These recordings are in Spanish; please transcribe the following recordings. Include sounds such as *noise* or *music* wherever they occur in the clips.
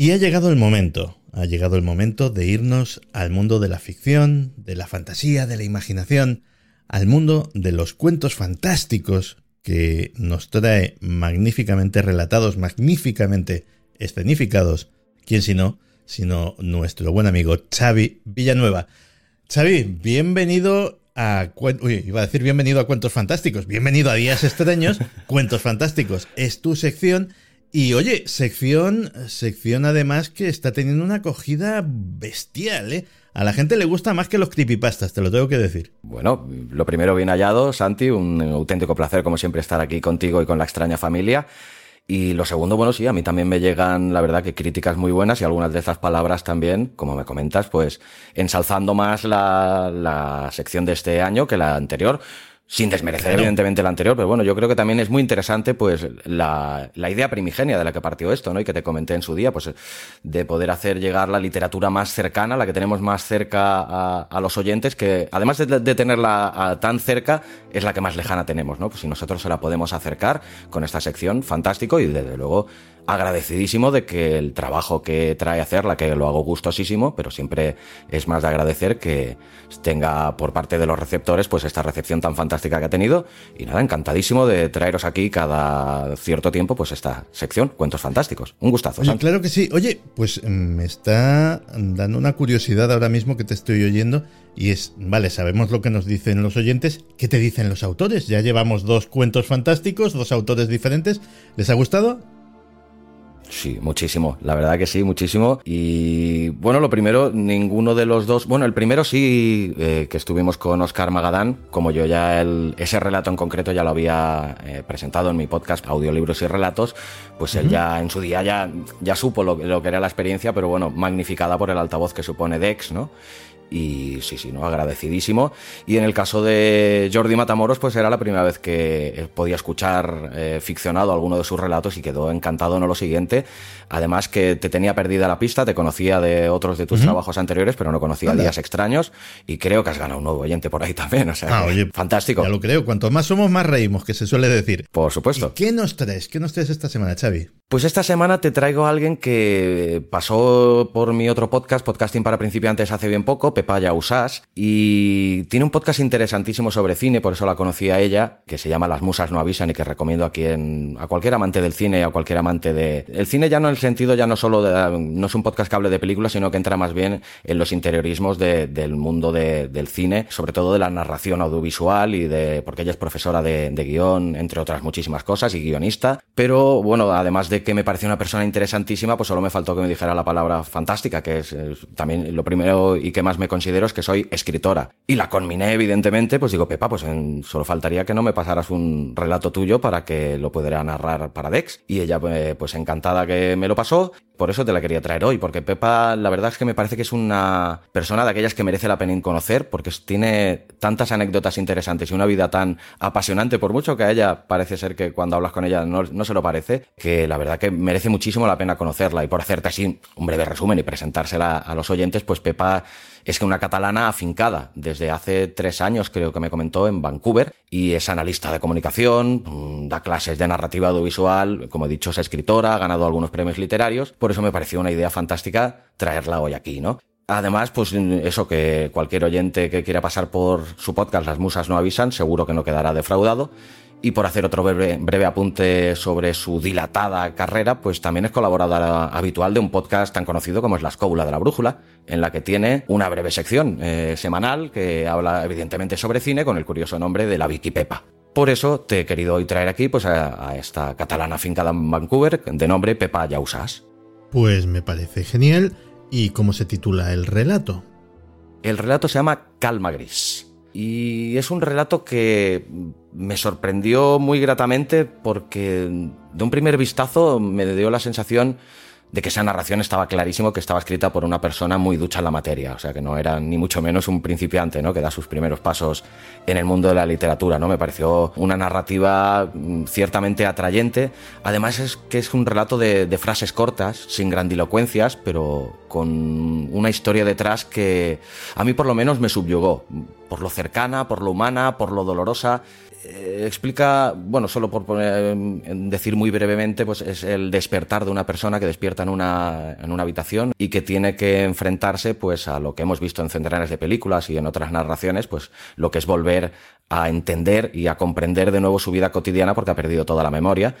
Y ha llegado el momento, ha llegado el momento de irnos al mundo de la ficción, de la fantasía, de la imaginación, al mundo de los cuentos fantásticos que nos trae magníficamente relatados, magníficamente escenificados, quién si no, sino nuestro buen amigo Xavi Villanueva. Xavi, bienvenido a Uy, iba a decir bienvenido a Cuentos Fantásticos, bienvenido a Días Extraños, *laughs* Cuentos Fantásticos, es tu sección y oye, sección, sección además que está teniendo una acogida bestial, ¿eh? A la gente le gusta más que los creepypastas, te lo tengo que decir. Bueno, lo primero bien hallado, Santi, un auténtico placer como siempre estar aquí contigo y con la extraña familia. Y lo segundo, bueno, sí, a mí también me llegan, la verdad, que críticas muy buenas y algunas de estas palabras también, como me comentas, pues ensalzando más la, la sección de este año que la anterior sin desmerecer evidentemente la anterior, pero bueno, yo creo que también es muy interesante pues la, la, idea primigenia de la que partió esto, ¿no? Y que te comenté en su día, pues de poder hacer llegar la literatura más cercana, la que tenemos más cerca a, a los oyentes, que además de, de tenerla tan cerca, es la que más lejana tenemos, ¿no? Pues si nosotros se la podemos acercar con esta sección, fantástico, y desde luego agradecidísimo de que el trabajo que trae hacerla, que lo hago gustosísimo, pero siempre es más de agradecer que tenga por parte de los receptores pues esta recepción tan fantástica que ha tenido y nada, encantadísimo de traeros aquí cada cierto tiempo pues esta sección, cuentos fantásticos. Un gustazo. Oye, claro que sí. Oye, pues mm, me está dando una curiosidad ahora mismo que te estoy oyendo y es, vale, sabemos lo que nos dicen los oyentes, ¿qué te dicen los autores? Ya llevamos dos cuentos fantásticos, dos autores diferentes. ¿Les ha gustado? Sí, muchísimo, la verdad que sí, muchísimo. Y bueno, lo primero, ninguno de los dos, bueno, el primero sí, eh, que estuvimos con Oscar Magadán, como yo ya el, ese relato en concreto ya lo había eh, presentado en mi podcast Audiolibros y Relatos, pues él ya en su día ya, ya supo lo, lo que era la experiencia, pero bueno, magnificada por el altavoz que supone Dex, ¿no? Y sí, sí, no, agradecidísimo. Y en el caso de Jordi Matamoros, pues era la primera vez que podía escuchar eh, ficcionado alguno de sus relatos y quedó encantado, no lo siguiente. Además que te tenía perdida la pista, te conocía de otros de tus trabajos anteriores, pero no conocía Días Extraños y creo que has ganado un nuevo oyente por ahí también, o sea, ah, oye, fantástico. Ya lo creo, cuanto más somos, más reímos, que se suele decir. Por supuesto. ¿Y ¿Qué nos traes? ¿Qué nos traes esta semana, Xavi? Pues esta semana te traigo a alguien que pasó por mi otro podcast, Podcasting para Principiantes, hace bien poco, Pepaya Usás, y tiene un podcast interesantísimo sobre cine, por eso la conocí a ella, que se llama Las Musas no avisan y que recomiendo a quien, a cualquier amante del cine, a cualquier amante de... El cine ya no en el sentido, ya no solo de, no es un podcast que hable de películas, sino que entra más bien en los interiorismos de, del mundo de, del cine, sobre todo de la narración audiovisual y de, porque ella es profesora de, de guion, entre otras muchísimas cosas, y guionista, pero bueno, además de que me pareció una persona interesantísima, pues solo me faltó que me dijera la palabra fantástica, que es, es, también lo primero y que más me considero es que soy escritora. Y la conminé, evidentemente, pues digo, Pepa, pues en, solo faltaría que no me pasaras un relato tuyo para que lo pudiera narrar para Dex. Y ella, pues, pues encantada que me lo pasó, por eso te la quería traer hoy, porque Pepa, la verdad es que me parece que es una persona de aquellas que merece la pena conocer, porque tiene tantas anécdotas interesantes y una vida tan apasionante, por mucho que a ella parece ser que cuando hablas con ella no se lo parece, que la verdad que merece muchísimo la pena conocerla. Y por hacerte así un breve resumen y presentársela a los oyentes, pues Pepa es que una catalana afincada desde hace tres años, creo que me comentó, en Vancouver, y es analista de comunicación, mm, da clases de narrativa audiovisual, como he dicho, es escritora, ha ganado algunos premios literarios, por eso me pareció una idea fantástica traerla hoy aquí, ¿no? Además, pues eso que cualquier oyente que quiera pasar por su podcast Las Musas no avisan, seguro que no quedará defraudado. Y por hacer otro breve, apunte sobre su dilatada carrera, pues también es colaboradora habitual de un podcast tan conocido como es La Escóbula de la Brújula, en la que tiene una breve sección eh, semanal que habla evidentemente sobre cine con el curioso nombre de La Vicky Pepa. Por eso te he querido hoy traer aquí pues, a, esta catalana fincada en Vancouver de nombre Pepa Yausas. Pues me parece genial. ¿Y cómo se titula el relato? El relato se llama Calma Gris. Y es un relato que me sorprendió muy gratamente porque de un primer vistazo me dio la sensación de que esa narración estaba clarísimo que estaba escrita por una persona muy ducha en la materia, o sea, que no era ni mucho menos un principiante, ¿no? Que da sus primeros pasos en el mundo de la literatura, ¿no? Me pareció una narrativa mm, ciertamente atrayente. Además es que es un relato de, de frases cortas, sin grandilocuencias, pero con una historia detrás que a mí por lo menos me subyugó, por lo cercana, por lo humana, por lo dolorosa eh, explica, bueno, solo por poner, decir muy brevemente, pues es el despertar de una persona que despierta en una, en una habitación y que tiene que enfrentarse pues a lo que hemos visto en centenares de películas y en otras narraciones, pues lo que es volver a entender y a comprender de nuevo su vida cotidiana porque ha perdido toda la memoria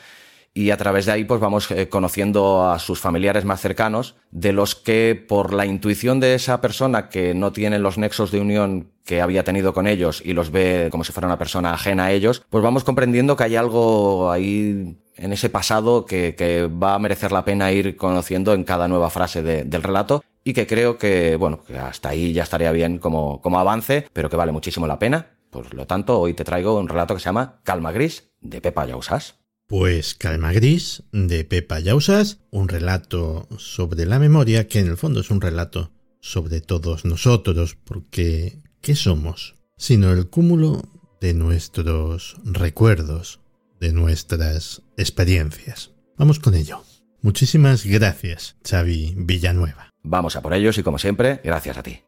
y a través de ahí pues vamos eh, conociendo a sus familiares más cercanos, de los que por la intuición de esa persona que no tiene los nexos de unión que había tenido con ellos y los ve como si fuera una persona ajena a ellos, pues vamos comprendiendo que hay algo ahí en ese pasado que, va a merecer la pena ir conociendo en cada nueva frase del relato y que creo que, bueno, que hasta ahí ya estaría bien como, como avance, pero que vale muchísimo la pena. Por lo tanto, hoy te traigo un relato que se llama Calma Gris de Pepa Yausas. Pues Calma Gris, de Pepa Yausas, un relato sobre la memoria que en el fondo es un relato sobre todos nosotros, porque ¿qué somos? Sino el cúmulo de nuestros recuerdos, de nuestras experiencias. Vamos con ello. Muchísimas gracias, Xavi Villanueva. Vamos a por ellos y como siempre, gracias a ti.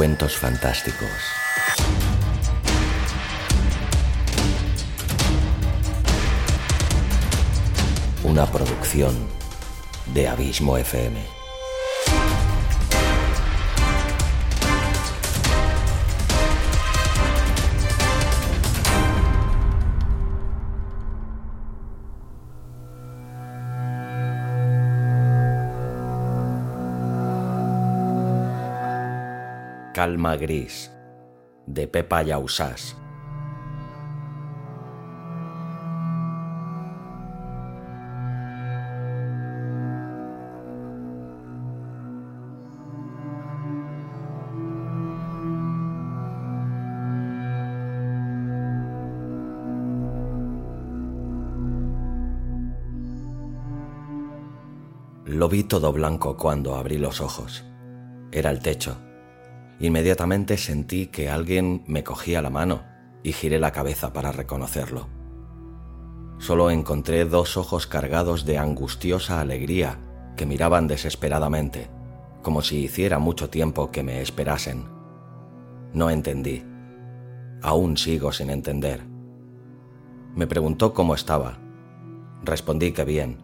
Cuentos fantásticos. Una producción de Abismo FM. Calma Gris, de Pepa Yausás. Lo vi todo blanco cuando abrí los ojos. Era el techo Inmediatamente sentí que alguien me cogía la mano y giré la cabeza para reconocerlo. Solo encontré dos ojos cargados de angustiosa alegría que miraban desesperadamente, como si hiciera mucho tiempo que me esperasen. No entendí. Aún sigo sin entender. Me preguntó cómo estaba. Respondí que bien.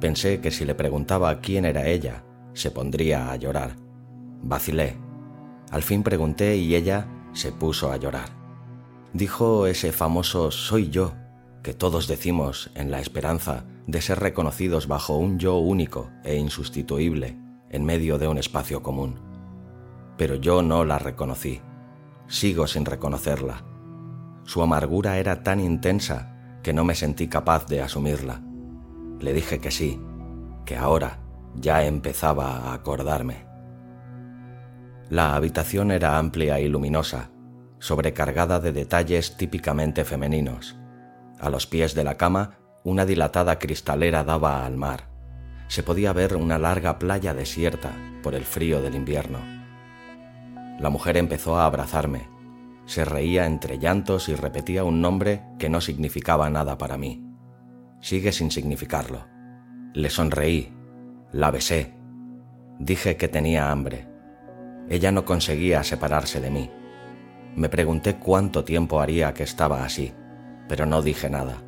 Pensé que si le preguntaba quién era ella, se pondría a llorar. Vacilé al fin pregunté y ella se puso a llorar. Dijo ese famoso soy yo que todos decimos en la esperanza de ser reconocidos bajo un yo único e insustituible en medio de un espacio común. Pero yo no la reconocí. Sigo sin reconocerla. Su amargura era tan intensa que no me sentí capaz de asumirla. Le dije que sí, que ahora ya empezaba a acordarme. La habitación era amplia y luminosa, sobrecargada de detalles típicamente femeninos. A los pies de la cama, una dilatada cristalera daba al mar. Se podía ver una larga playa desierta por el frío del invierno. La mujer empezó a abrazarme. Se reía entre llantos y repetía un nombre que no significaba nada para mí. Sigue sin significarlo. Le sonreí. La besé. Dije que tenía hambre. Ella no conseguía separarse de mí. Me pregunté cuánto tiempo haría que estaba así, pero no dije nada.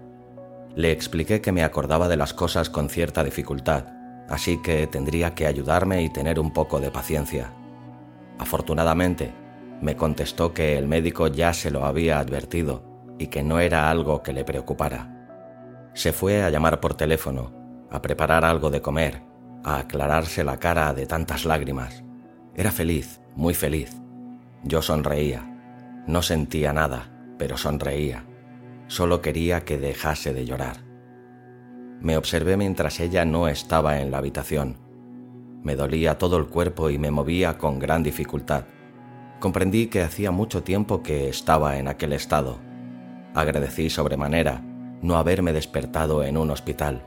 Le expliqué que me acordaba de las cosas con cierta dificultad, así que tendría que ayudarme y tener un poco de paciencia. Afortunadamente, me contestó que el médico ya se lo había advertido y que no era algo que le preocupara. Se fue a llamar por teléfono, a preparar algo de comer, a aclararse la cara de tantas lágrimas. Era feliz, muy feliz. Yo sonreía. No sentía nada, pero sonreía. Solo quería que dejase de llorar. Me observé mientras ella no estaba en la habitación. Me dolía todo el cuerpo y me movía con gran dificultad. Comprendí que hacía mucho tiempo que estaba en aquel estado. Agradecí sobremanera no haberme despertado en un hospital.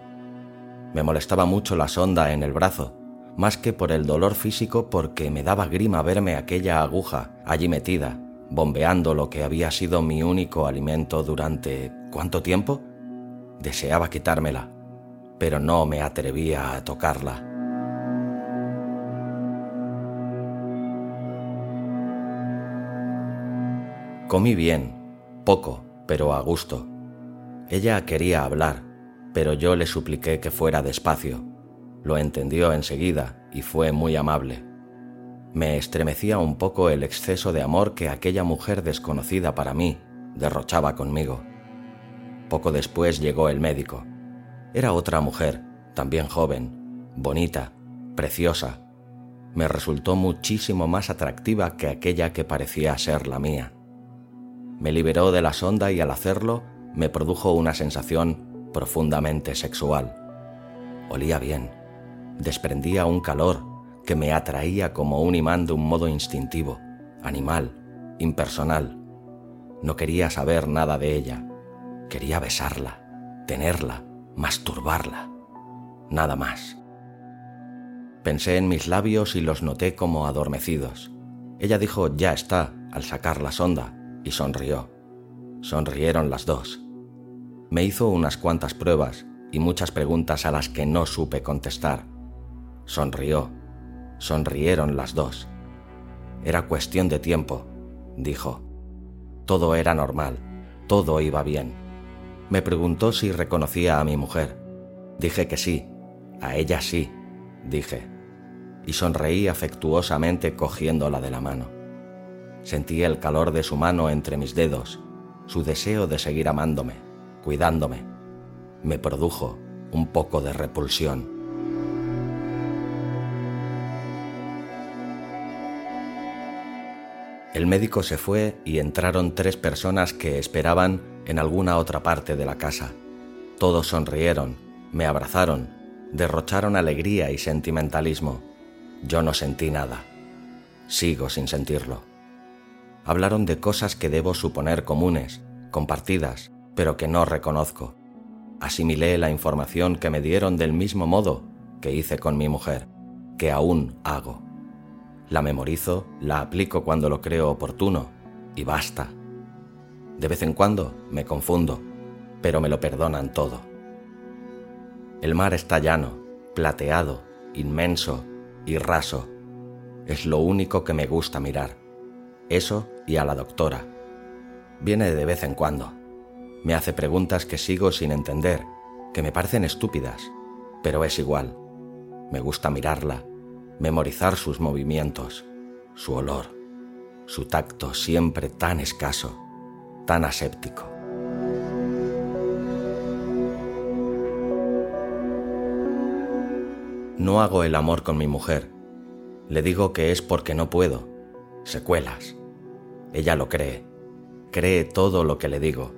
Me molestaba mucho la sonda en el brazo, más que por el dolor físico porque me daba grima verme aquella aguja allí metida bombeando lo que había sido mi único alimento durante ¿cuánto tiempo? Deseaba quitármela, pero no me atrevía a tocarla. Comí bien, poco, pero a gusto. Ella quería hablar, pero yo le supliqué que fuera despacio. Lo entendió enseguida y fue muy amable. Me estremecía un poco el exceso de amor que aquella mujer desconocida para mí derrochaba conmigo. Poco después llegó el médico. Era otra mujer, también joven, bonita, preciosa. Me resultó muchísimo más atractiva que aquella que parecía ser la mía. Me liberó de la sonda y al hacerlo me produjo una sensación profundamente sexual. Olía bien, desprendía un calor que me atraía como un imán de un modo instintivo, animal, impersonal. No quería saber nada de ella. Quería besarla, tenerla, masturbarla. Nada más. Pensé en mis labios y los noté como adormecidos. Ella dijo ya está al sacar la sonda y sonrió. Sonrieron las dos. Me hizo unas cuantas pruebas y muchas preguntas a las que no supe contestar. Sonrió Sonrieron las dos. Era cuestión de tiempo, dijo. Todo era normal, todo iba bien. Me preguntó si reconocía a mi mujer. Dije que sí, a ella sí, dije. Y sonreí afectuosamente cogiéndola de la mano. Sentí el calor de su mano entre mis dedos, su deseo de seguir amándome, cuidándome. Me produjo un poco de repulsión. El médico se fue y entraron tres personas que esperaban en alguna otra parte de la casa. Todos sonrieron, me abrazaron, derrocharon alegría y sentimentalismo. Yo no sentí nada. Sigo sin sentirlo. Hablaron de cosas que debo suponer comunes, compartidas, pero que no reconozco. Asimilé la información que me dieron del mismo modo que hice con mi mujer, que aún hago. La memorizo, la aplico cuando lo creo oportuno y basta. De vez en cuando me confundo, pero me lo perdonan todo. El mar está llano, plateado, inmenso y raso. Es lo único que me gusta mirar. Eso y a la doctora. Viene de vez en cuando. Me hace preguntas que sigo sin entender, que me parecen estúpidas, pero es igual. Me gusta mirarla memorizar sus movimientos, su olor, su tacto siempre tan escaso, tan aséptico. No hago el amor con mi mujer. Le digo que es porque no puedo. Secuelas. Ella lo cree. Cree todo lo que le digo.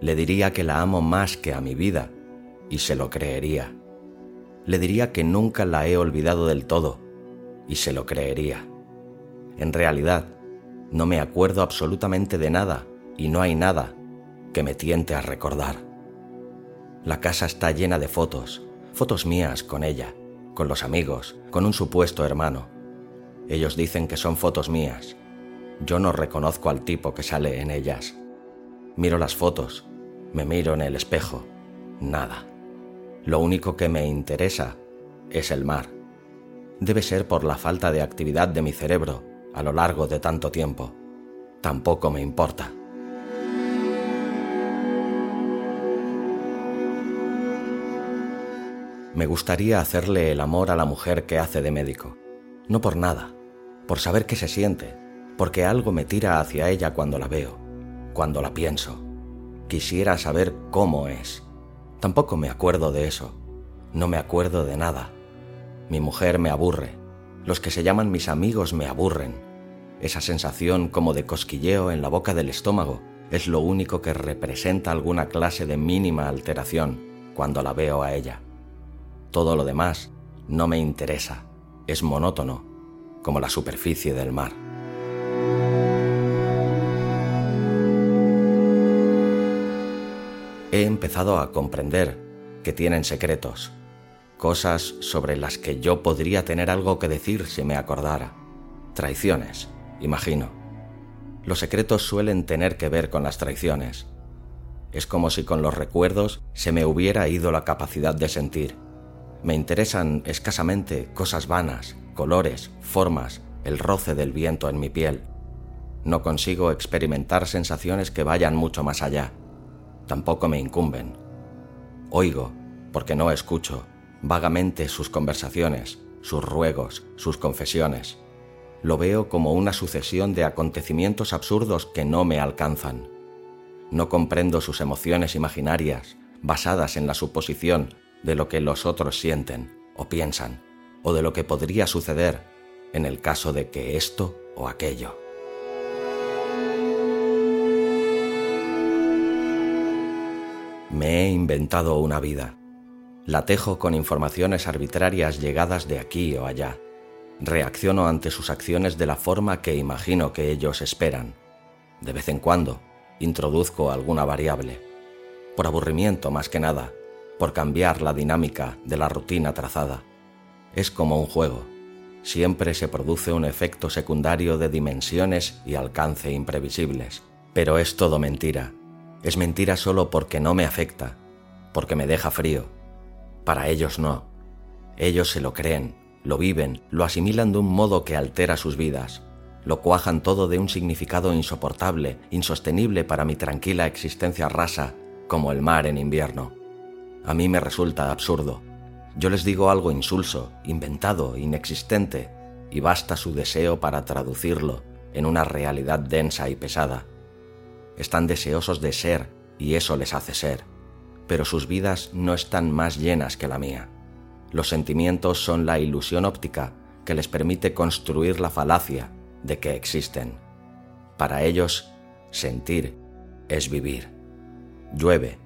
Le diría que la amo más que a mi vida y se lo creería. Le diría que nunca la he olvidado del todo y se lo creería. En realidad, no me acuerdo absolutamente de nada y no hay nada que me tiente a recordar. La casa está llena de fotos, fotos mías con ella, con los amigos, con un supuesto hermano. Ellos dicen que son fotos mías. Yo no reconozco al tipo que sale en ellas. Miro las fotos, me miro en el espejo, nada. Lo único que me interesa es el mar debe ser por la falta de actividad de mi cerebro a lo largo de tanto tiempo. Tampoco me importa. Me gustaría hacerle el amor a la mujer que hace de médico. No por nada, por saber qué se siente, porque algo me tira hacia ella cuando la veo, cuando la pienso. Quisiera saber cómo es. Tampoco me acuerdo de eso. No me acuerdo de nada. Mi mujer me aburre. Los que se llaman mis amigos me aburren. Esa sensación como de cosquilleo en la boca del estómago es lo único que representa alguna clase de mínima alteración cuando la veo a ella. Todo lo demás no me interesa, es monótono, como la superficie del mar. He empezado a comprender que tienen secretos, cosas sobre las que yo podría tener algo que decir si me acordara, traiciones, imagino. Los secretos suelen tener que ver con las traiciones. Es como si con los recuerdos se me hubiera ido la capacidad de sentir. Me interesan escasamente cosas vanas, colores, formas, el roce del viento en mi piel. No consigo experimentar sensaciones que vayan mucho más allá. Tampoco me incumben. Oigo, porque no escucho, vagamente sus conversaciones, sus ruegos, sus confesiones. Lo veo como una sucesión de acontecimientos absurdos que no me alcanzan. No comprendo sus emociones imaginarias, basadas en la suposición de lo que los otros sienten o piensan, o de lo que podría suceder en el caso de que esto o aquello. Me he inventado una vida. La tejo con informaciones arbitrarias llegadas de aquí o allá. Reacciono ante sus acciones de la forma que imagino que ellos esperan. De vez en cuando, introduzco alguna variable. Por aburrimiento más que nada, por cambiar la dinámica de la rutina trazada. Es como un juego. Siempre se produce un efecto secundario de dimensiones y alcance imprevisibles. Pero es todo mentira. Es mentira solo porque no me afecta, porque me deja frío. Para ellos no. Ellos se lo creen, lo viven, lo asimilan de un modo que altera sus vidas, lo cuajan todo de un significado insoportable, insostenible para mi tranquila existencia rasa, como el mar en invierno. A mí me resulta absurdo. Yo les digo algo insulso, inventado, inexistente, y basta su deseo para traducirlo en una realidad densa y pesada. Están deseosos de ser, y eso les hace ser, pero sus vidas no están más llenas que la mía. Los sentimientos son la ilusión óptica que les permite construir la falacia de que existen. Para ellos, sentir es vivir. Llueve.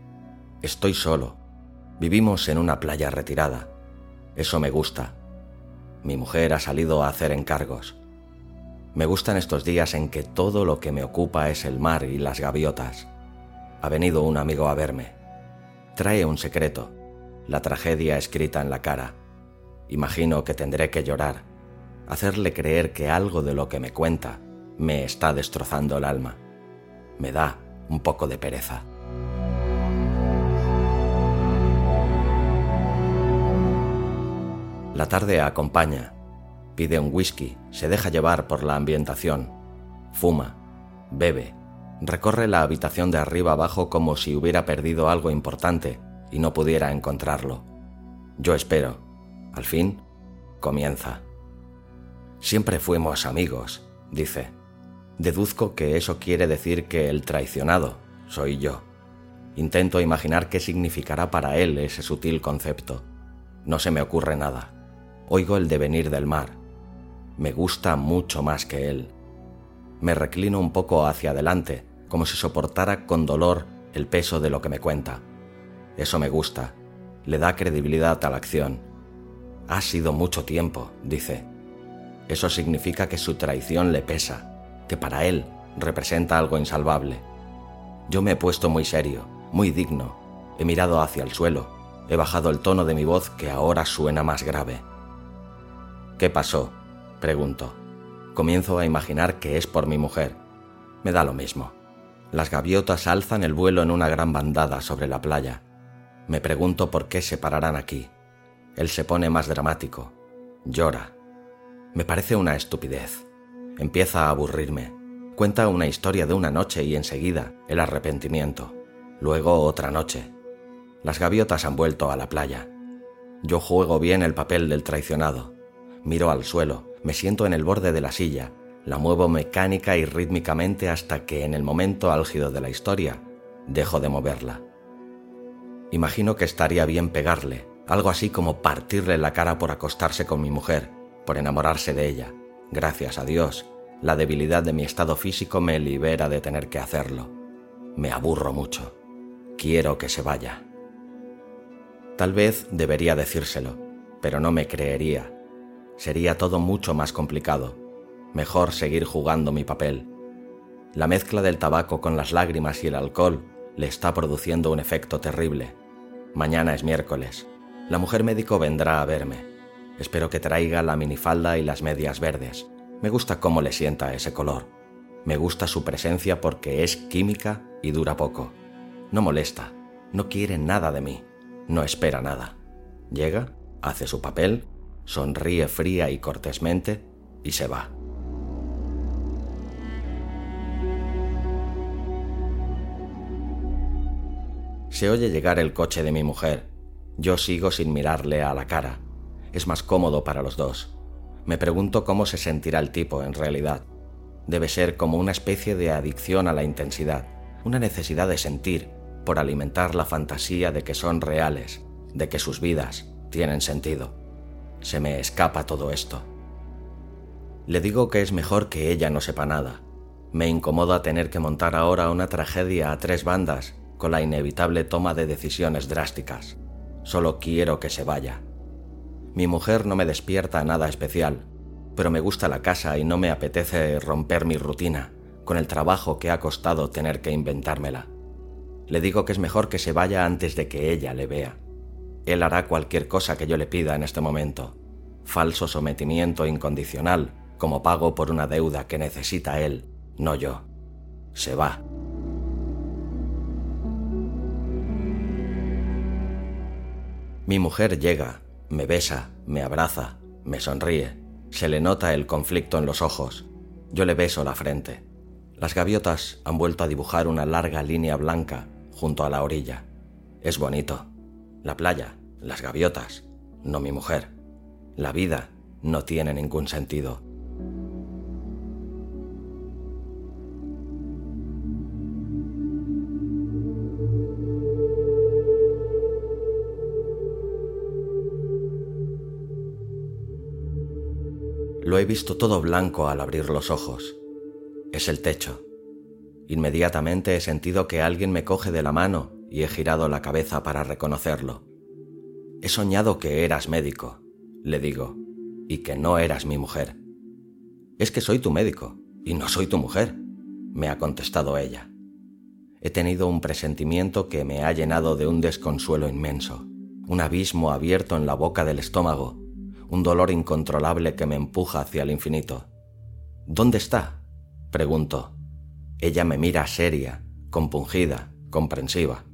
Estoy solo. Vivimos en una playa retirada. Eso me gusta. Mi mujer ha salido a hacer encargos. Me gustan estos días en que todo lo que me ocupa es el mar y las gaviotas. Ha venido un amigo a verme. Trae un secreto. La tragedia escrita en la cara. Imagino que tendré que llorar, hacerle creer que algo de lo que me cuenta me está destrozando el alma. Me da un poco de pereza. La tarde acompaña, pide un whisky, se deja llevar por la ambientación, fuma, bebe, recorre la habitación de arriba abajo como si hubiera perdido algo importante y no pudiera encontrarlo. Yo espero. Al fin, comienza. Siempre fuimos amigos, dice. Deduzco que eso quiere decir que el traicionado soy yo. Intento imaginar qué significará para él ese sutil concepto. No se me ocurre nada. Oigo el devenir del mar. Me gusta mucho más que él. Me reclino un poco hacia adelante, como si soportara con dolor el peso de lo que me cuenta. Eso me gusta. Le da credibilidad a la acción. Ha sido mucho tiempo, dice. Eso significa que su traición le pesa, que para él representa algo insalvable. Yo me he puesto muy serio, muy digno. He mirado hacia el suelo. He bajado el tono de mi voz que ahora suena más grave. ¿Qué pasó? Pregunto. Comienzo a imaginar que es por mi mujer. Me da lo mismo. Las gaviotas alzan el vuelo en una gran bandada sobre la playa. Me pregunto por qué se pararán aquí. Él se pone más dramático. Llora. Me parece una estupidez. Empieza a aburrirme. Cuenta una historia de una noche y enseguida el arrepentimiento. Luego otra noche. Las gaviotas han vuelto a la playa. Yo juego bien el papel del traicionado. Miro al suelo, me siento en el borde de la silla, la muevo mecánica y rítmicamente hasta que en el momento álgido de la historia dejo de moverla. Imagino que estaría bien pegarle, algo así como partirle la cara por acostarse con mi mujer, por enamorarse de ella. Gracias a Dios, la debilidad de mi estado físico me libera de tener que hacerlo. Me aburro mucho. Quiero que se vaya. Tal vez debería decírselo, pero no me creería. Sería todo mucho más complicado. Mejor seguir jugando mi papel. La mezcla del tabaco con las lágrimas y el alcohol le está produciendo un efecto terrible. Mañana es miércoles. La mujer médico vendrá a verme. Espero que traiga la minifalda y las medias verdes. Me gusta cómo le sienta ese color. Me gusta su presencia porque es química y dura poco. No molesta, no quiere nada de mí, no espera nada. Llega, hace su papel, sonríe fría y cortésmente y se va. Se oye llegar el coche de mi mujer. Yo sigo sin mirarle a la cara. Es más cómodo para los dos. Me pregunto cómo se sentirá el tipo en realidad. Debe ser como una especie de adicción a la intensidad, una necesidad de sentir, por alimentar la fantasía de que son reales, de que sus vidas tienen sentido. Se me escapa todo esto. Le digo que es mejor que ella no sepa nada. Me incomoda tener que montar ahora una tragedia a tres bandas con la inevitable toma de decisiones drásticas. Solo quiero que se vaya. Mi mujer no me despierta nada especial, pero me gusta la casa y no me apetece romper mi rutina con el trabajo que ha costado tener que inventármela. Le digo que es mejor que se vaya antes de que ella le vea. Él hará cualquier cosa que yo le pida en este momento. Falso sometimiento incondicional, como pago por una deuda que necesita él, no yo. Se va. Mi mujer llega, me besa, me abraza, me sonríe. Se le nota el conflicto en los ojos. Yo le beso la frente. Las gaviotas han vuelto a dibujar una larga línea blanca junto a la orilla. Es bonito. La playa, las gaviotas, no mi mujer. La vida no tiene ningún sentido. He visto todo blanco al abrir los ojos. Es el techo. Inmediatamente he sentido que alguien me coge de la mano y he girado la cabeza para reconocerlo. He soñado que eras médico, le digo, y que no eras mi mujer. Es que soy tu médico y no soy tu mujer, me ha contestado ella. He tenido un presentimiento que me ha llenado de un desconsuelo inmenso, un abismo abierto en la boca del estómago, un dolor incontrolable que me empuja hacia el infinito. ¿Dónde está? pregunto. Ella me mira seria, compungida, comprensiva.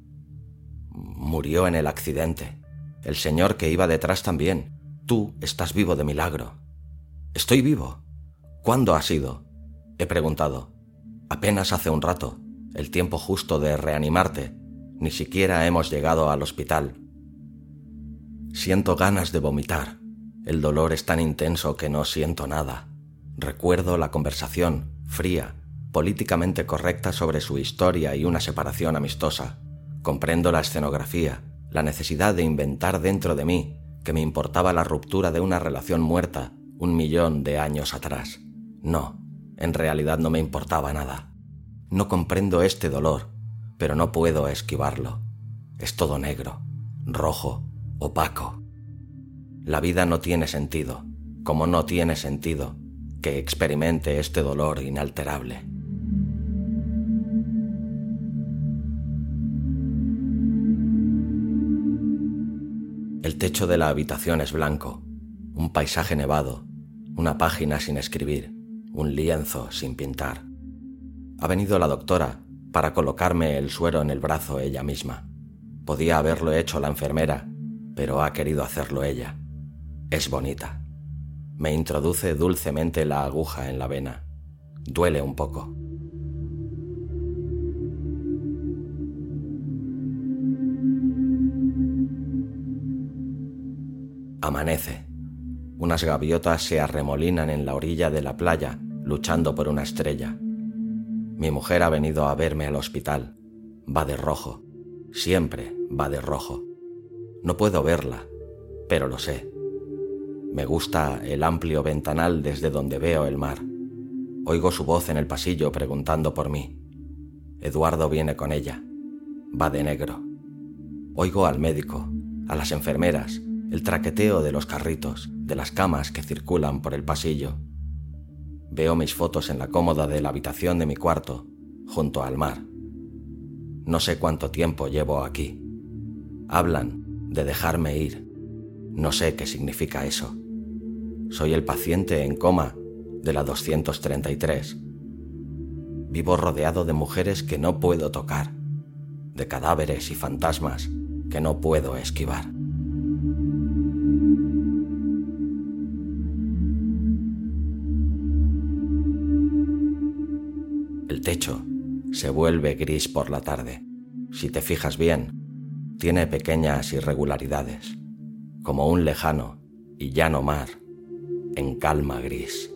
Murió en el accidente. El señor que iba detrás también. Tú estás vivo de milagro. Estoy vivo. ¿Cuándo ha sido? He preguntado. Apenas hace un rato, el tiempo justo de reanimarte. Ni siquiera hemos llegado al hospital. Siento ganas de vomitar. El dolor es tan intenso que no siento nada. Recuerdo la conversación, fría, políticamente correcta sobre su historia y una separación amistosa. Comprendo la escenografía, la necesidad de inventar dentro de mí que me importaba la ruptura de una relación muerta un millón de años atrás. No, en realidad no me importaba nada. No comprendo este dolor, pero no puedo esquivarlo. Es todo negro, rojo, opaco. La vida no tiene sentido, como no tiene sentido que experimente este dolor inalterable. El techo de la habitación es blanco, un paisaje nevado, una página sin escribir, un lienzo sin pintar. Ha venido la doctora para colocarme el suero en el brazo ella misma. Podía haberlo hecho la enfermera, pero ha querido hacerlo ella. Es bonita. Me introduce dulcemente la aguja en la vena. Duele un poco. Amanece. Unas gaviotas se arremolinan en la orilla de la playa, luchando por una estrella. Mi mujer ha venido a verme al hospital. Va de rojo. Siempre va de rojo. No puedo verla, pero lo sé. Me gusta el amplio ventanal desde donde veo el mar. Oigo su voz en el pasillo preguntando por mí. Eduardo viene con ella. Va de negro. Oigo al médico, a las enfermeras, el traqueteo de los carritos, de las camas que circulan por el pasillo. Veo mis fotos en la cómoda de la habitación de mi cuarto, junto al mar. No sé cuánto tiempo llevo aquí. Hablan de dejarme ir. No sé qué significa eso. Soy el paciente en coma de la 233. Vivo rodeado de mujeres que no puedo tocar, de cadáveres y fantasmas que no puedo esquivar. El techo se vuelve gris por la tarde. Si te fijas bien, tiene pequeñas irregularidades, como un lejano y llano mar en calma gris.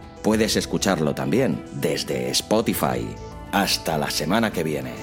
Puedes escucharlo también desde Spotify. Hasta la semana que viene.